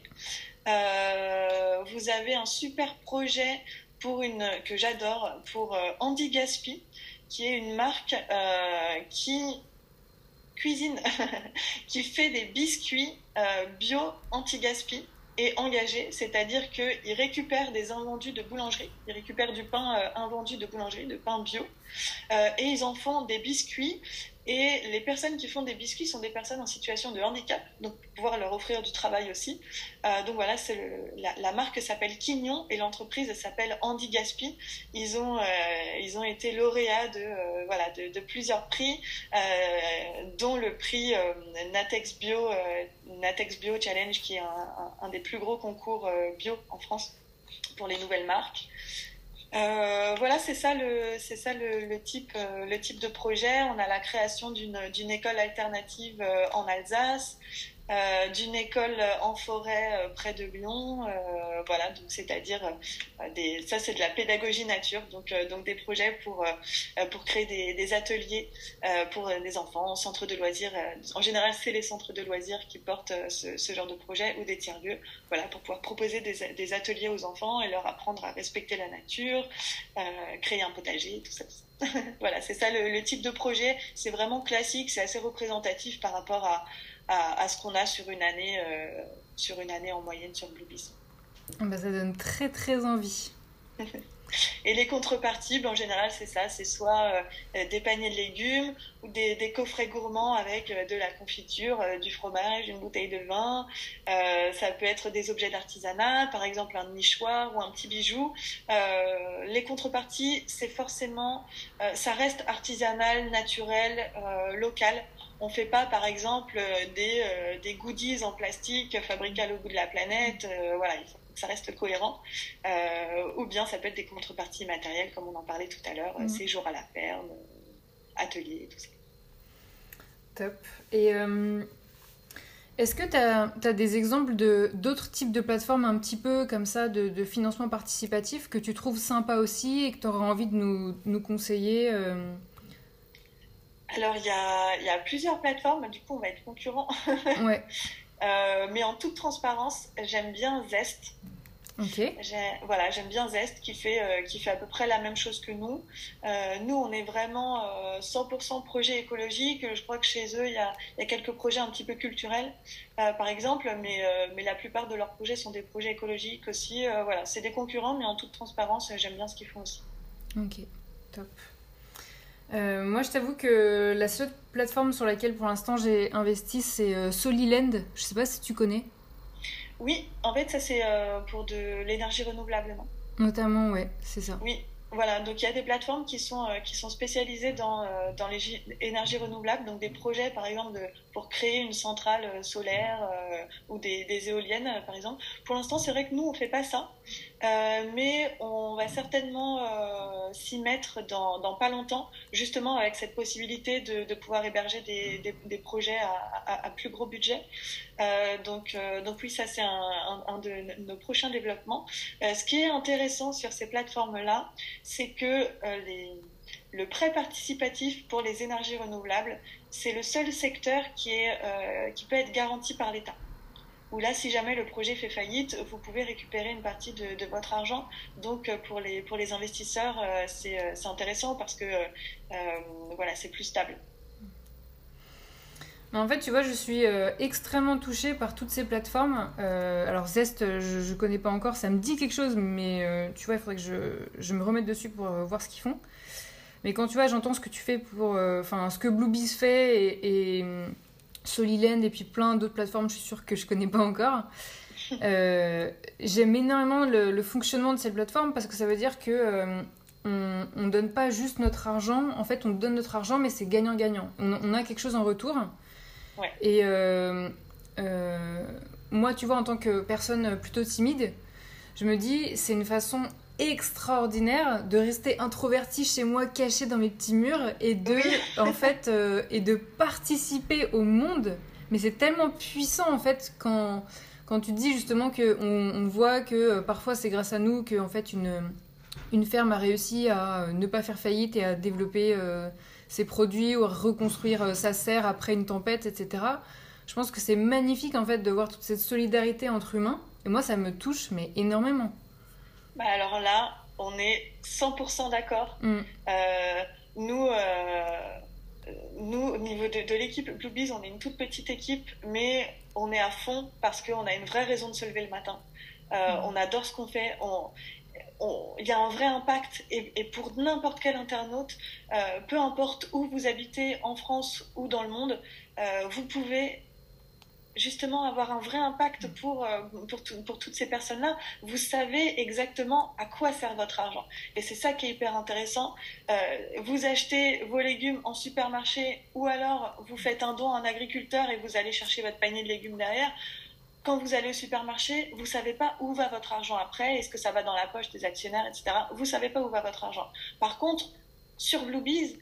Euh, vous avez un super projet pour une que j'adore pour Andy Gaspi, qui est une marque qui cuisine, qui fait des biscuits euh, bio anti-gaspi et engagé, c'est-à-dire qu'ils récupèrent des invendus de boulangerie, ils récupèrent du pain euh, invendu de boulangerie, de pain bio, euh, et ils en font des biscuits et les personnes qui font des biscuits sont des personnes en situation de handicap, donc pouvoir leur offrir du travail aussi. Euh, donc voilà, la, marque s'appelle Quignon et l'entreprise s'appelle Andy Gaspi. Ils ont, euh, ils ont été lauréats de, euh, voilà, de, plusieurs prix, dont le prix Natex Bio, Natex Bio Challenge, qui est un des plus gros concours bio en France pour les nouvelles marques. Euh, voilà, c'est ça le, c'est ça le, type, euh, le type de projet. On a la création d'une, d'une école alternative euh, en Alsace. Euh, d'une école en forêt euh, près de Lyon. voilà, donc c'est-à-dire des, ça c'est de la pédagogie nature, donc donc des projets pour pour créer des, des ateliers pour les enfants, centres de loisirs. en général, c'est les centres de loisirs qui portent ce, ce genre de projet ou des tiers lieux. Voilà, pour pouvoir proposer des, des ateliers aux enfants et leur apprendre à respecter la nature, créer un potager, tout ça. Tout ça. voilà, c'est ça le, type de projet. C'est vraiment classique, c'est assez représentatif par rapport à, à, ce qu'on a sur une année, euh, sur une année en moyenne sur Bluebees. Ah bah, ça donne très très envie. Et les contreparties, ben, en général, c'est ça. C'est soit euh, des paniers de légumes ou des, des coffrets gourmands avec euh, de la confiture, euh, du fromage, une bouteille de vin. ça peut être des objets d'artisanat, par exemple un nichoir ou un petit bijou. les contreparties, c'est forcément, ça reste artisanal, naturel, local. On fait pas, par exemple, des, des goodies en plastique fabriqués à l'autre de la planète. voilà, il faut ça reste cohérent. Euh, ou bien ça peut être des contreparties matérielles, comme on en parlait tout à l'heure, mmh. séjour à la ferme, atelier, tout ça. Top. Et euh, est-ce que tu as, des exemples d'autres types de plateformes un petit peu comme ça, de, financement participatif, que tu trouves sympa aussi et que tu aurais envie de nous, nous conseiller euh? Alors, il y a, y a, plusieurs plateformes, du coup, on va être concurrents. ouais. Euh, mais en toute transparence, j'aime bien Zest. Ok. Voilà, j'aime bien Zest qui fait, euh, qui fait à peu près la même chose que nous. Euh, nous, on est vraiment 100% projet écologique. Je crois que chez eux, il y a, y a, quelques projets un petit peu culturels, par exemple, mais, mais la plupart de leurs projets sont des projets écologiques aussi. voilà, c'est des concurrents, mais en toute transparence, j'aime bien ce qu'ils font aussi. Ok, top. Euh, moi, je t'avoue que la seule plateforme sur laquelle pour l'instant j'ai investi, c'est euh, Soliland. Je sais pas si tu connais. Oui, en fait, ça c'est euh, pour de l'énergie renouvelable, non? Notamment, ouais, c'est ça. Oui, voilà, donc il y a des plateformes qui sont, euh, qui sont spécialisées dans, euh, dans les énergies renouvelables, donc des projets par exemple de, pour créer une centrale euh, solaire ou des, éoliennes par exemple. Pour l'instant, c'est vrai que nous, on fait pas ça, mais on va certainement s'y mettre dans, pas longtemps, justement avec cette possibilité de, pouvoir héberger des, projets à, plus gros budget. donc, donc oui, ça c'est un, de nos prochains développements. ce qui est intéressant sur ces plateformes-là, c'est que euh, le prêt participatif pour les énergies renouvelables, c'est le seul secteur qui, est, euh, qui peut être garanti par l'État. Où là, si jamais le projet fait faillite, vous pouvez récupérer une partie de, votre argent. Donc, euh, pour les, pour les investisseurs, c'est intéressant parce que voilà, c'est plus stable. En fait, tu vois, je suis euh, extrêmement touchée par toutes ces plateformes. Euh, alors Zest, je, ne connais pas encore, ça me dit quelque chose, mais euh, tu vois, il faudrait que je, je, me remette dessus pour voir ce qu'ils font. Mais quand tu vois, j'entends ce que tu fais pour, enfin, ce que Bluebees fait et, et Soliland et puis plein d'autres plateformes, je suis sûre que je connais pas encore. J'aime énormément le, fonctionnement de ces plateformes parce que ça veut dire que on, ne donne pas juste notre argent. En fait, on donne notre argent, mais c'est gagnant-gagnant. On, on, a quelque chose en retour. Et euh, euh, moi, tu vois, en tant que personne plutôt timide, je me dis, c'est une façon extraordinaire de rester introvertie chez moi, cachée dans mes petits murs et de, en fait, euh, et de participer au monde. Mais c'est tellement puissant, en fait, quand, quand tu dis justement qu'on on voit que parfois c'est grâce à nous que, en fait, une, une ferme a réussi à ne pas faire faillite et à développer ses produits ou reconstruire euh, sa serre après une tempête, etc. Je pense que c'est magnifique en fait de voir toute cette solidarité entre humains. Et moi, ça me touche, mais énormément. Bah alors là, on est 100% d'accord. Mm. Euh, nous, euh, nous, au niveau de, l'équipe Bluebees, on est une toute petite équipe, mais on est à fond parce qu'on a une vraie raison de se lever le matin. Mm. On adore ce qu'on fait. On il y a un vrai impact et, pour n'importe quel internaute, euh, peu importe où vous habitez en France ou dans le monde, euh, vous pouvez justement avoir un vrai impact pour, euh, pour, pour, toutes ces personnes-là. Vous savez exactement à quoi sert votre argent. Et c'est ça qui est hyper intéressant. vous achetez vos légumes en supermarché ou alors vous faites un don à un agriculteur et vous allez chercher votre panier de légumes derrière quand vous allez au supermarché, vous savez pas où va votre argent après, est-ce que ça va dans la poche des actionnaires, etc. Vous savez pas où va votre argent. Par contre, sur Bluebees,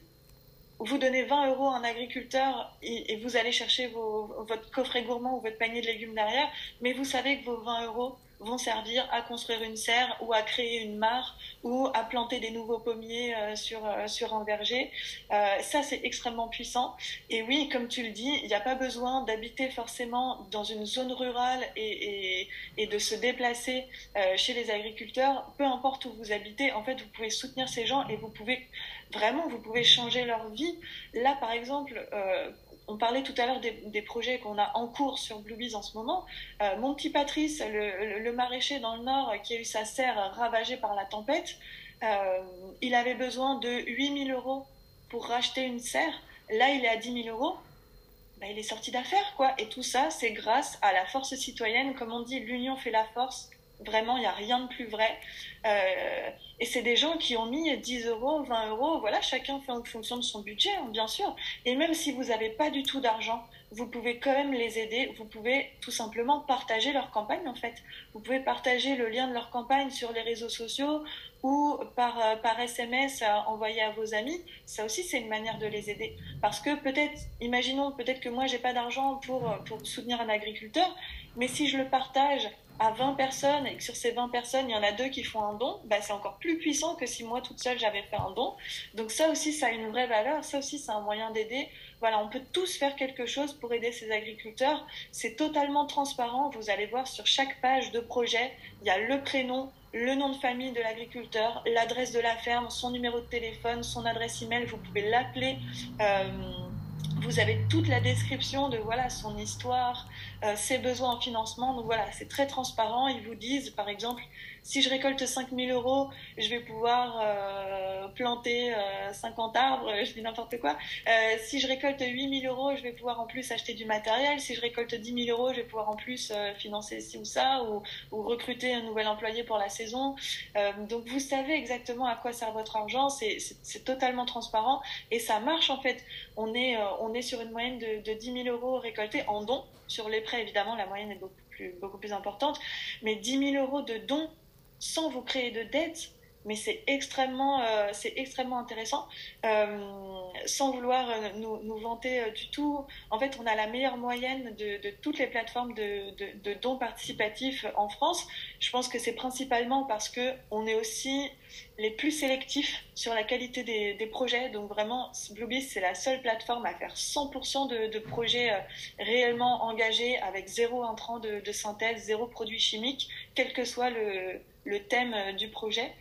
vous donnez 20 euros à un agriculteur et, vous allez chercher votre coffret gourmand ou votre panier de légumes derrière, mais vous savez que vos 20 euros vont servir à construire une serre ou à créer une mare ou à planter des nouveaux pommiers euh, sur, euh, sur un verger. Euh, ça, c'est extrêmement puissant. Et oui, comme tu le dis, il n'y a pas besoin d'habiter forcément dans une zone rurale et, et, et de se déplacer chez les agriculteurs. Peu importe où vous habitez, en fait, vous pouvez soutenir ces gens et vous pouvez vraiment, vous pouvez changer leur vie. Là, par exemple, on parlait tout à l'heure des, projets qu'on a en cours sur Bluebees en ce moment. Euh, mon petit Patrice, le, maraîcher dans le Nord qui a eu sa serre ravagée par la tempête, euh, il avait besoin de 8000 euros pour racheter une serre. Là, il est à 10 000 euros. Ben, il est sorti d'affaires, quoi. Et tout ça, c'est grâce à la force citoyenne. Comme on dit, l'union fait la force. Vraiment, il n'y a rien de plus vrai. Euh, et c'est des gens qui ont mis 10 euros, 20 euros. Voilà, chacun fait en fonction de son budget, hein, bien sûr. Et même si vous n'avez pas du tout d'argent, vous pouvez quand même les aider. Vous pouvez tout simplement partager leur campagne, en fait. Vous pouvez partager le lien de leur campagne sur les réseaux sociaux ou par, euh, par SMS envoyer à vos amis. Ça aussi, c'est une manière de les aider. Parce que peut-être, imaginons, peut-être que moi, j'ai pas d'argent pour, pour soutenir un agriculteur, mais si je le partage à 20 personnes et que sur ces 20 personnes, il y en a deux qui font un don, bah, c'est encore plus puissant que si moi toute seule j'avais fait un don. Donc ça aussi, ça a une vraie valeur, ça aussi, c'est un moyen d'aider. Voilà, on peut tous faire quelque chose pour aider ces agriculteurs. C'est totalement transparent. Vous allez voir sur chaque page de projet, il y a le prénom, le nom de famille de l'agriculteur, l'adresse de la ferme, son numéro de téléphone, son adresse email. Vous pouvez l'appeler. Euh, vous avez toute la description de voilà son histoire, euh, ses besoins en financement. Donc voilà, c'est très transparent. Ils vous disent, par exemple, si je récolte 5000 euros, je vais pouvoir euh, planter 50 euh, arbres, je dis n'importe quoi. Si je récolte 8000 euros, je vais pouvoir en plus acheter du matériel. Si je récolte 10 000 euros, je vais pouvoir en plus financer ci ou ça, ou, recruter un nouvel employé pour la saison. donc vous savez exactement à quoi sert votre argent, c'est totalement transparent et ça marche en fait. On est sur une moyenne de, de 10 000 euros récoltés en dons. Sur les prêts, évidemment, la moyenne est beaucoup plus, beaucoup plus importante, mais 10 000 euros de dons sans vous créer de dettes, mais c'est extrêmement, euh, extrêmement intéressant. Euh, sans vouloir euh, nous, nous vanter du tout, en fait, on a la meilleure moyenne de, toutes les plateformes de, dons participatifs en France. Je pense que c'est principalement parce que on est aussi les plus sélectifs sur la qualité des, projets. Donc vraiment, Bluebeast, c'est la seule plateforme à faire 100% de, projets réellement engagés avec zéro intrant de, synthèse, zéro produit chimique, quel que soit le thème du projet.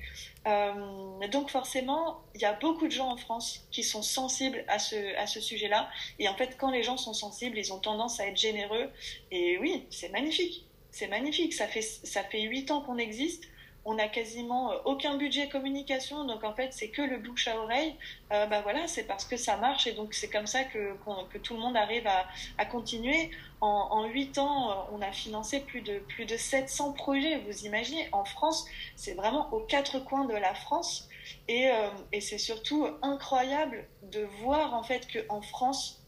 Euh, donc forcément, il y a beaucoup de gens en France qui sont sensibles à ce, sujet-là. Et en fait, quand les gens sont sensibles, ils ont tendance à être généreux. Et oui, c'est magnifique. C'est magnifique. Ça fait, ça fait 8 ans qu'on existe on n'a quasiment euh, aucun budget communication, donc en fait c'est que le bouche à oreille. Euh, bah voilà, c'est parce que ça marche et donc c'est comme ça que, que, tout le monde arrive à, à continuer. En, huit ans, euh, on a financé plus de plus de 700 projets. Vous imaginez, en France, c'est vraiment aux quatre coins de la France et, et c'est surtout incroyable de voir en fait que en France,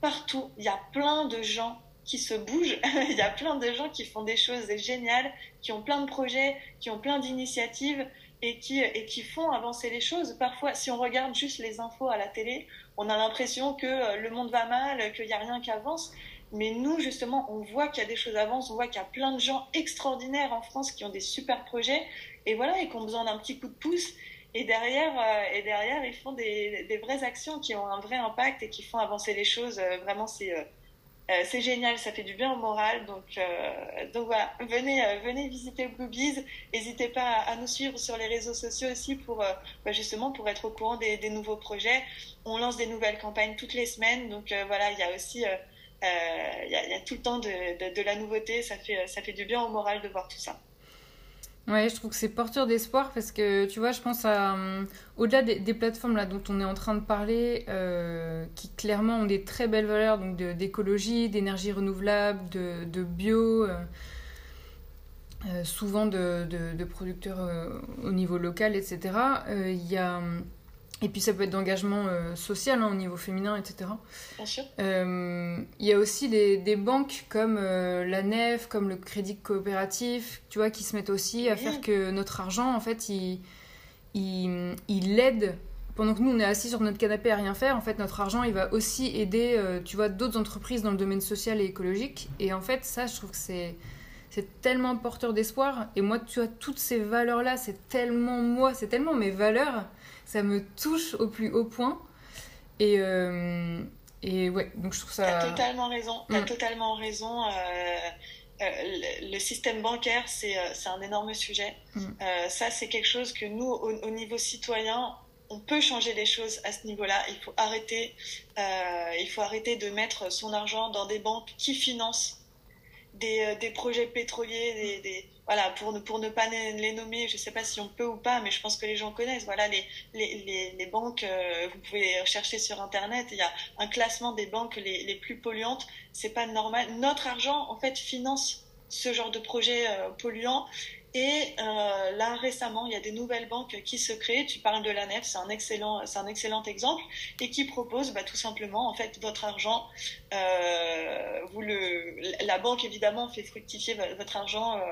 partout, il y a plein de gens qui se bougent. Il y a plein de gens qui font des choses géniales, qui ont plein de projets, qui ont plein d'initiatives et qui, et qui font avancer les choses. Parfois, si on regarde juste les infos à la télé, on a l'impression que euh, le monde va mal, qu'il n'y a rien qui avance. Mais nous, justement, on voit qu'il y a des choses avancent, on voit qu'il y a plein de gens extraordinaires en France qui ont des super projets et voilà, et qui ont besoin d'un petit coup de pouce. Et derrière, euh, et derrière, ils font des, des, vraies actions qui ont un vrai impact et qui font avancer les choses. Euh, vraiment, c'est euh, c'est génial, ça fait du bien au moral. Donc, euh, donc voilà, venez, euh, venez visiter Bluebees. N'hésitez pas à, nous suivre sur les réseaux sociaux aussi pour bah, justement pour être au courant des, des, nouveaux projets. On lance des nouvelles campagnes toutes les semaines. Donc voilà, il y a aussi il y a, y, a, tout le temps de, de, de, la nouveauté. Ça fait, ça fait du bien au moral de voir tout ça. Ouais, je trouve que c'est porteur d'espoir parce que tu vois, je pense à euh, au-delà des, plateformes là dont on est en train de parler, euh, qui clairement ont des très belles valeurs donc d'écologie, d'énergie renouvelable, de, de bio, euh, souvent de, de producteurs euh, au niveau local, etc. Il y a et puis ça peut être d'engagement euh, social hein, au niveau féminin, etc. Bien sûr. Euh, il y a aussi des, des banques comme euh, la NEF, comme le Crédit Coopératif, tu vois, qui se mettent aussi à faire que notre argent, en fait, il, il, il aide pendant que nous on est assis sur notre canapé à rien faire, en fait notre argent il va aussi aider, tu vois, d'autres entreprises dans le domaine social et écologique. Et en fait ça, je trouve que c'est c'est tellement porteur d'espoir. Et moi, tu vois, toutes ces valeurs-là, c'est tellement moi, c'est tellement mes valeurs, ça me touche au plus haut point. Et, euh, et ouais, donc je trouve ça. T'as totalement raison. T'as mm. totalement raison. Euh, euh, le système bancaire, c'est un énorme sujet. Mm. ça, c'est quelque chose que nous, au, niveau citoyen, on peut changer les choses à ce niveau-là. Il faut arrêter, il faut arrêter de mettre son argent dans des banques qui financent des, des projets pétroliers, des voilà, pour ne, pas les nommer, je ne sais pas si on peut ou pas, mais je pense que les gens connaissent. Voilà, les, banques, euh, vous pouvez rechercher sur Internet, il y a un classement des banques les, les plus polluantes. C'est pas normal. Notre argent, en fait, finance ce genre de projet euh, polluant et euh, là, récemment, il y a des nouvelles banques qui se créent. Tu parles de la NEF, c'est un excellent, c'est un excellent exemple, et qui propose bah, tout simplement, en fait, votre argent. Euh, vous le, la banque évidemment fait fructifier votre argent euh,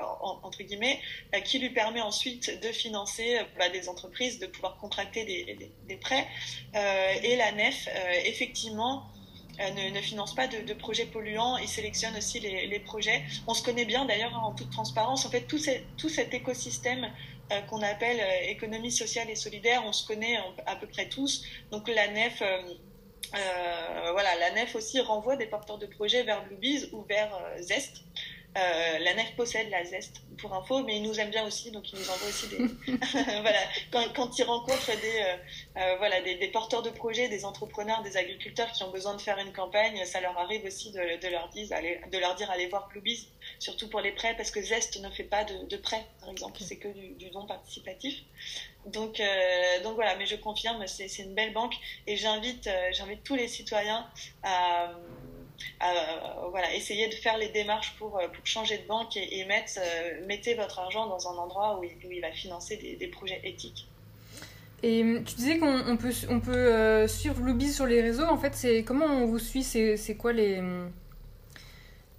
entre guillemets, euh, qui lui permet ensuite de financer bah, des entreprises, de pouvoir contracter des, des, des prêts. et la NEF, effectivement ne, ne, finance pas de, projets polluants, il sélectionne aussi les, projets. On se connaît bien d'ailleurs en toute transparence. En fait, tout, cet écosystème euh, qu'on appelle euh, économie sociale et solidaire, on se connaît à peu près tous. Donc la NEF, euh, euh, voilà, la NEF aussi renvoie des porteurs de projets vers Bluebees ou vers Zest. Euh, la nef possède la zeste pour info, mais il nous aime bien aussi, donc il nous envoie aussi des. voilà, quand, quand il rencontre des, euh, euh, voilà, des, des, porteurs de projets, des entrepreneurs, des agriculteurs qui ont besoin de faire une campagne, ça leur arrive aussi de, de leur, dire, allez, de leur dire allez voir Bluebees, surtout pour les prêts, parce que Zest ne fait pas de, de prêts, par exemple, c'est que du, du, don participatif. Donc, euh, donc voilà, mais je confirme, c'est une belle banque et j'invite j'invite tous les citoyens à euh, voilà, essayez de faire les démarches pour, euh, pour changer de banque et, mettre, euh, mettez votre argent dans un endroit où il, va financer des, des, projets éthiques. Et tu disais qu'on peut, on peut suivre Bluebees sur les réseaux. En fait, c'est comment on vous suit? C'est quoi les,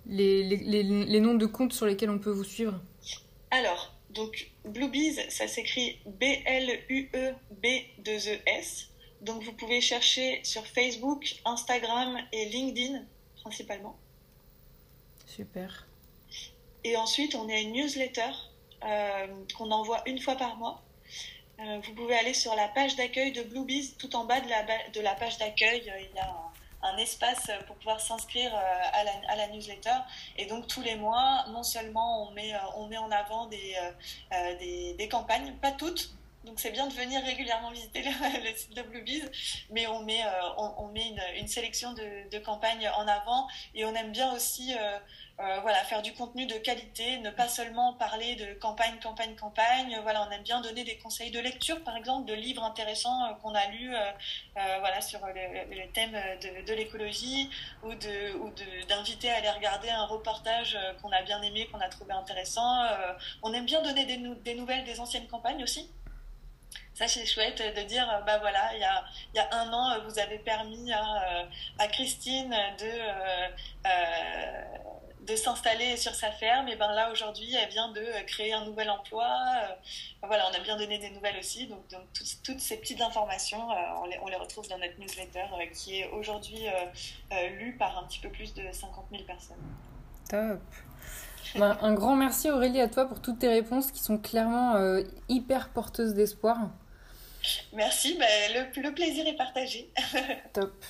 les, les, les, noms de comptes sur lesquels on peut vous suivre? Alors, donc Bluebees, ça s'écrit B-L-U-E-B-2-E-S. Donc vous pouvez chercher sur Facebook, Instagram et LinkedIn principalement. Super. Et ensuite, on a une newsletter euh, qu'on envoie une fois par mois. Euh, vous pouvez aller sur la page d'accueil de Bluebees. Tout en bas de la, de la page d'accueil, euh, il y a un, espace pour pouvoir s'inscrire à la, à, la, newsletter. Et donc, tous les mois, non seulement on met, on met en avant des, des, des campagnes, pas toutes, donc c'est bien de venir régulièrement visiter le, site de Bluebees, mais on met, euh, on, met une, sélection de, de, campagnes en avant et on aime bien aussi euh, euh, voilà, faire du contenu de qualité, ne pas seulement parler de campagne, campagne, campagne. Voilà, on aime bien donner des conseils de lecture, par exemple, de livres intéressants qu'on a lus voilà, sur le, thème de, de l'écologie ou de ou d'inviter à aller regarder un reportage qu'on a bien aimé, qu'on a trouvé intéressant. on aime bien donner des nouvelles des anciennes campagnes aussi ça c'est chouette de dire bah voilà il y a, y a un an vous avez permis à, à Christine de euh, de s'installer sur sa ferme. Et ben là aujourd'hui elle vient de créer un nouvel emploi. Voilà on a bien donné des nouvelles aussi. Donc, toutes, toutes, ces petites informations on les, on, les, retrouve dans notre newsletter qui est aujourd'hui lue par un petit peu plus de 50 000 personnes. Top. Ben, un grand merci Aurélie à toi pour toutes tes réponses qui sont clairement euh, hyper porteuses d'espoir. Merci, ben, le, le plaisir est partagé. Top.